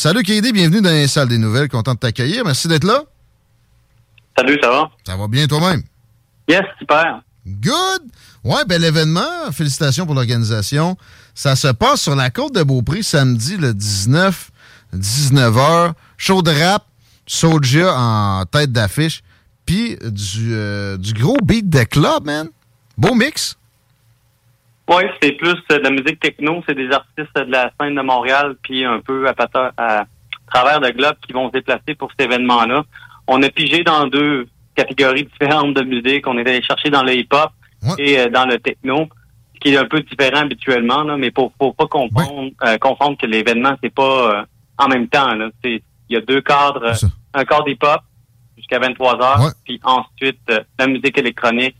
Salut KD, bienvenue dans les salles des nouvelles. Content de t'accueillir. Merci d'être là. Salut, ça va? Ça va bien toi-même? Yes, super. Good! Ouais, ben l'événement, félicitations pour l'organisation. Ça se passe sur la côte de Beaupré samedi le 19, 19h. Show de rap, Soulja en tête d'affiche, puis du, euh, du gros beat de club, man. Beau mix. Oui, c'est plus de la musique techno. C'est des artistes de la scène de Montréal, puis un peu à, travers le globe qui vont se déplacer pour cet événement-là. On a pigé dans deux catégories différentes de musique. On est allé chercher dans le hip-hop et euh, dans le techno, ce qui est un peu différent habituellement, là, mais pour, faut pas confondre, euh, confondre que l'événement, c'est pas euh, en même temps. Là. C'est- Il y a deux cadres. euh, Un cadre hip-hop jusqu'à 23 heures, puis ensuite euh, la musique électronique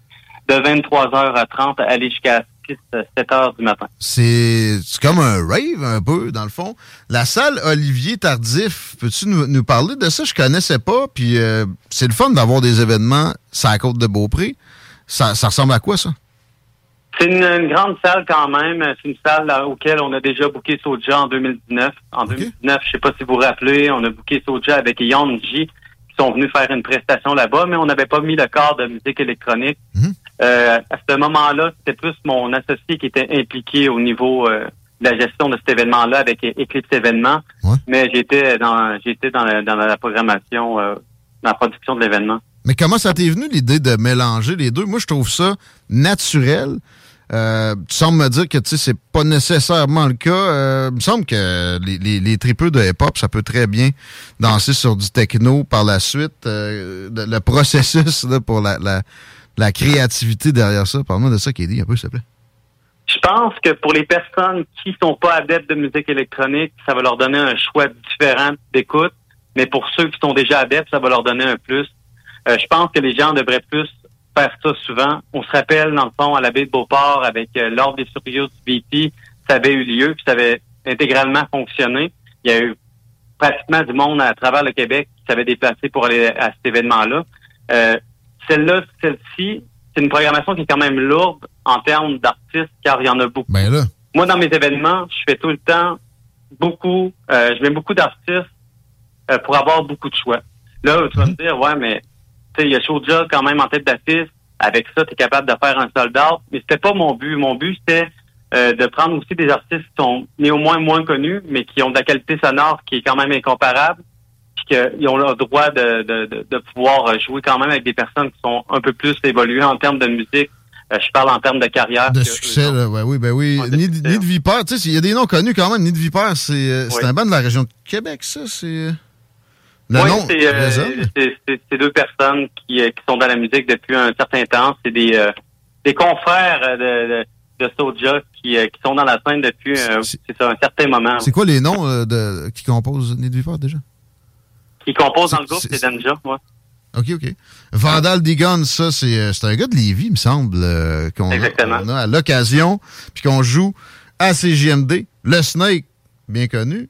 de 23 h à 30 aller jusqu'à 6, 7 heures du matin. C'est comme un rave, un peu, dans le fond. La salle Olivier Tardif, peux-tu nous, nous parler de ça? Je connaissais pas, puis euh, c'est le fun d'avoir des événements sur la côte de Beaupré. Ça, ça ressemble à quoi, ça? C'est une, une grande salle quand même. C'est une salle là, auquel on a déjà booké Soja en 2019. En 2019, je sais pas si vous vous rappelez, on a booké Soja avec Yon J qui sont venus faire une prestation là-bas, mais on n'avait pas mis le cadre de musique électronique. Euh, à ce moment-là, c'était plus mon associé qui était impliqué au niveau euh, de la gestion de cet événement-là avec Eclipse Événements. Mais j'étais dans j'étais dans, la- dans la programmation, euh, dans la production de l'événement. Mais comment ça t'est venu l'idée de mélanger les deux? Moi, je trouve ça naturel. Euh, tu sembles me dire que tu sais, c'est pas nécessairement le cas. Euh, il me semble que les, les, les tripeux de hip-hop, ça peut très bien danser sur du techno par la suite. Euh, le, processus là, pour la, la, la créativité derrière ça. Parle-moi de ça, Katie, un peu, s'il te plaît. Je pense que pour les personnes qui sont pas adeptes de musique électronique, ça va leur donner un choix différent d'écoute. Mais pour ceux qui sont déjà adeptes, ça va leur donner un plus. Euh, je pense que les gens devraient plus faire ça souvent. On se rappelle, dans le fond, à la baie de Beauport, avec euh, l'ordre des surprises du BP, ça avait eu lieu, puis ça avait intégralement fonctionné. Il y a eu pratiquement du monde à travers le Québec qui s'avait déplacé pour aller à cet événement-là. Euh, celle-là, celle-ci, c'est une programmation qui est quand même lourde en termes d'artistes, car il y en a beaucoup. Ben là. Moi, dans mes événements, je fais tout le temps beaucoup, euh, je mets beaucoup d'artistes euh, pour avoir beaucoup de choix. Là, tu vas me dire, ouais, mais il y a Soulja quand même en tête d'affiche. Avec ça, tu es capable de faire un soldat. Mais c'était pas mon but. Mon but, c'était euh, de prendre aussi des artistes qui sont néanmoins moins connus, mais qui ont de la qualité sonore qui est quand même incomparable, puis qu'ils ont le droit de, de, de, de pouvoir jouer quand même avec des personnes qui sont un peu plus évoluées en termes de musique. Euh, je parle en termes de carrière. De que- succès, là. Ouais, oui, ben oui. Nid, Nid de Vipère, tu sais, il y a des noms connus quand même. Nid de Vipère, c'est euh, Oui. un band de la région de Québec, ça. C'est. Le Oui, nom c'est, euh, c'est- deux personnes qui, euh, qui sont dans la musique depuis un certain temps. C'est des, euh, des confrères euh, de, de, de Soulja qui, euh, qui sont dans la scène depuis c'est ça, un certain moment. C'est quoi les noms euh, de, qui composent Nid Vipère déjà? Qui composent dans le groupe, c'est Danja. Ouais. OK, OK. Vandal Digon, ça, c'est c'est un gars de Lévis, il me semble, euh, qu'on a, a à l'occasion, puis qu'on joue à CGMD. Le Snake, bien connu.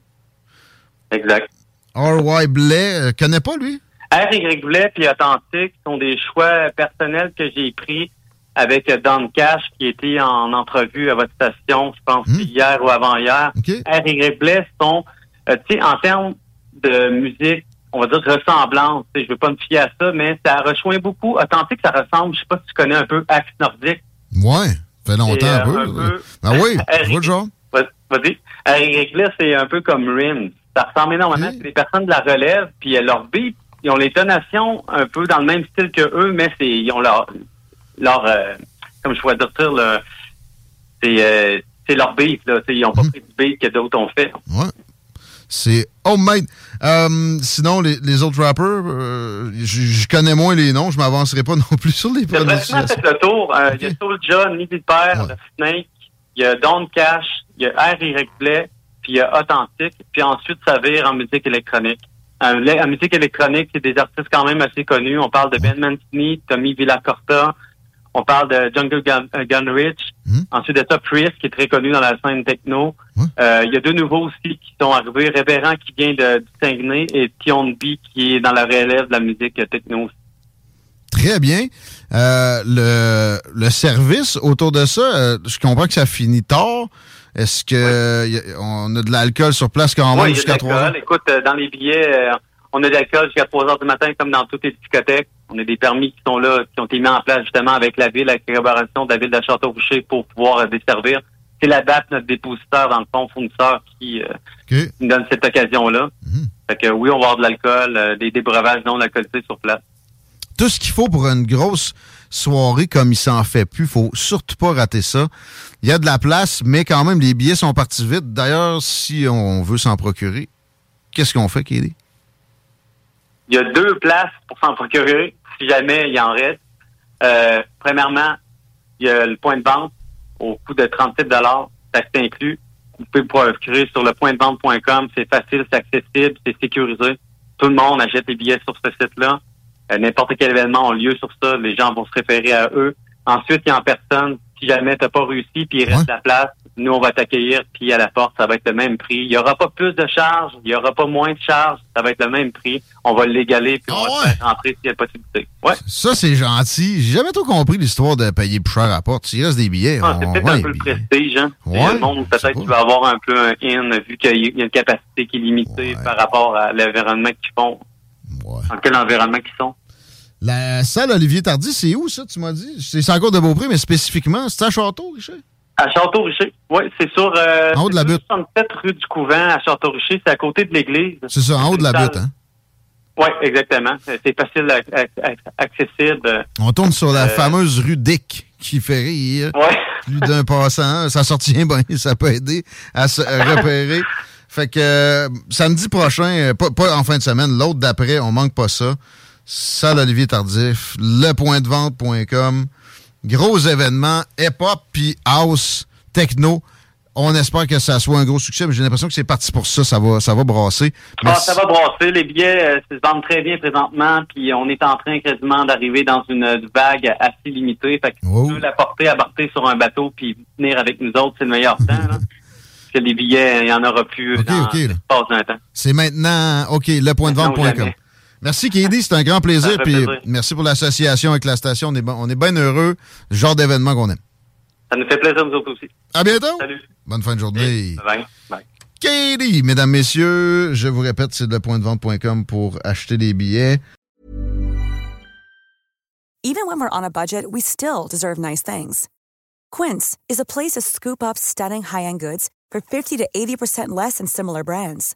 Exact. R.Y. Blais, euh, connais pas, lui? R. Y. Blais puis Authentique sont des choix personnels que j'ai pris avec Don Cash qui était en entrevue à votre station, je pense, hier ou avant-hier. R. Y. Blais sont, euh, tu sais, en termes de musique, on va dire ressemblance. Je veux pas me fier à ça, mais ça rejoint beaucoup. Authentique, ça ressemble, je sais pas si tu connais un peu Axe Nordique. Ouais, fait longtemps Et, euh, un peu. un Ah oui, je vois le genre. Vas-y. Eric là, c'est un peu comme Rim. Ça ressemble énormément. C'est des personnes de la relève, puis euh, leur beat, ils ont les tonations un peu dans le même style que eux, mais c'est ils ont leur leur euh, comme je pourrais dire le c'est euh, c'est leur beat là. Ils ont pas mhm. pris du beat que d'autres ont fait. Ouais. C'est homemade. Euh, sinon, les, les, autres rappers, euh, je connais moins les noms, je m'avancerai pas non plus sur les prononciations. fait le tour. Il y a Soulja, Nidhi Père, ouais. Snake, il y a Don Cash, il y a R. Eric Play, puis a Authentique, puis ensuite ça vire en musique électronique. en musique électronique, c'est des artistes quand même assez connus. On parle de Ben Mancini, Tommy Villacorta, on parle de Jungle Gun, euh, Rich. Hmm. Ensuite de ça, Priest, qui est très connu dans la scène techno. Euh, il y a deux nouveaux aussi qui sont arrivés. Révérend, qui vient de, du et Tion B, qui est dans la relève de la musique techno. Très bien. Euh, le, le service autour de ça, je comprends que ça finit tard. Est-ce que on a de l'alcool sur place quand même jusqu'à 3 heures? Écoute, dans les billets, on a de l'alcool jusqu'à 3 heures du matin, comme dans toutes les discothèques. On a des permis qui sont là, qui ont été mis en place justement avec la ville, avec la collaboration de la ville de Château-Roucher pour pouvoir euh, desservir. C'est la date, notre dépositeur, dans le fond, fournisseur, qui, euh, nous donne cette occasion-là. Mhm. Fait que oui, on va avoir de l'alcool, euh, des, des breuvages non alcoolisés sur place. Tout ce qu'il faut pour une grosse soirée comme il s'en fait plus. Faut surtout pas rater ça. Il y a de la place, mais quand même, les billets sont partis vite. D'ailleurs, si on veut s'en procurer, qu'est-ce qu'on fait, Kelly? Il y a deux places pour s'en procurer si jamais il en reste. Euh, premièrement, il y a le point de vente au coût de 37 ça inclus. Vous pouvez vous procurer sur le point de vente.com. C'est facile, c'est accessible, c'est sécurisé. Tout le monde achète les billets sur ce site-là. Euh, n'importe quel événement a lieu sur ça. Les gens vont se référer à eux. Ensuite, il y a en personne. Si jamais tu n'as pas réussi, puis il reste la place, nous, on va t'accueillir, puis à la porte, ça va être le même prix. Il n'y aura pas plus de charges, il n'y aura pas moins de charges, ça va être le même prix. On va l'égaler, puis on ah va faire rentrer s'il y a possibilité. Ouais. Ça, c'est gentil. J'ai jamais trop compris l'histoire de payer plus cher à la porte. Il reste des billets. Ah, c'est peut-être un peu le prestige. Hein? le monde, peut-être qu'il va avoir un peu un in, vu qu'il y a une capacité qui est limitée par rapport à l'environnement qu'ils font. Dans quel environnement qu'ils sont. La salle Olivier Tardy, c'est où ça, tu m'as dit? C'est encore de Beaupré, mais spécifiquement, c'est à Château, Richard? À Château-Richer. Oui, c'est sur. Euh, en haut de la butte. 67 rue du Couvent à Château-Richer. C'est à côté de l'église. C'est ça, en haut de la butte, hein? Oui, exactement. C'est facile, accessible. On tourne sur la euh, fameuse rue Dick qui fait rire. Ouais. Plus d'un passant. Ça sortit bien, ça peut aider à se repérer. Fait que euh, samedi prochain, pas, pas, en fin de semaine, l'autre d'après, on manque pas ça. Salle Olivier Tardif, lepointdevente.com. Gros événement, hip-hop puis house, techno. On espère que ça soit un gros succès, mais j'ai l'impression que c'est parti pour ça. Ça va, ça va brasser. Ah, ça va brasser. Les billets euh, se vendent très bien présentement, puis on est en train quasiment d'arriver dans une vague assez limitée. Fait que oh. l'apporter, aborter sur un bateau, puis venir avec nous autres, c'est le meilleur temps. Là. Parce que les billets, il n'y en aura plus okay, dans okay, temps. C'est maintenant, OK, lepointdevente.com. Merci, Kady. C'est un grand plaisir. Puis merci pour l'association avec la station. On est, on est bien heureux. Le genre d'événement qu'on aime. Ça nous fait plaisir, nous autres aussi. À bientôt. Salut. Bonne fin de journée. Bye. Bye. Katie, mesdames, messieurs, je vous répète, c'est lepointdevente.com pour acheter des billets. Even when we're on a budget, we still deserve nice things. Quince is a place to scoop up stunning high-end goods for 50 to 80% less than similar brands.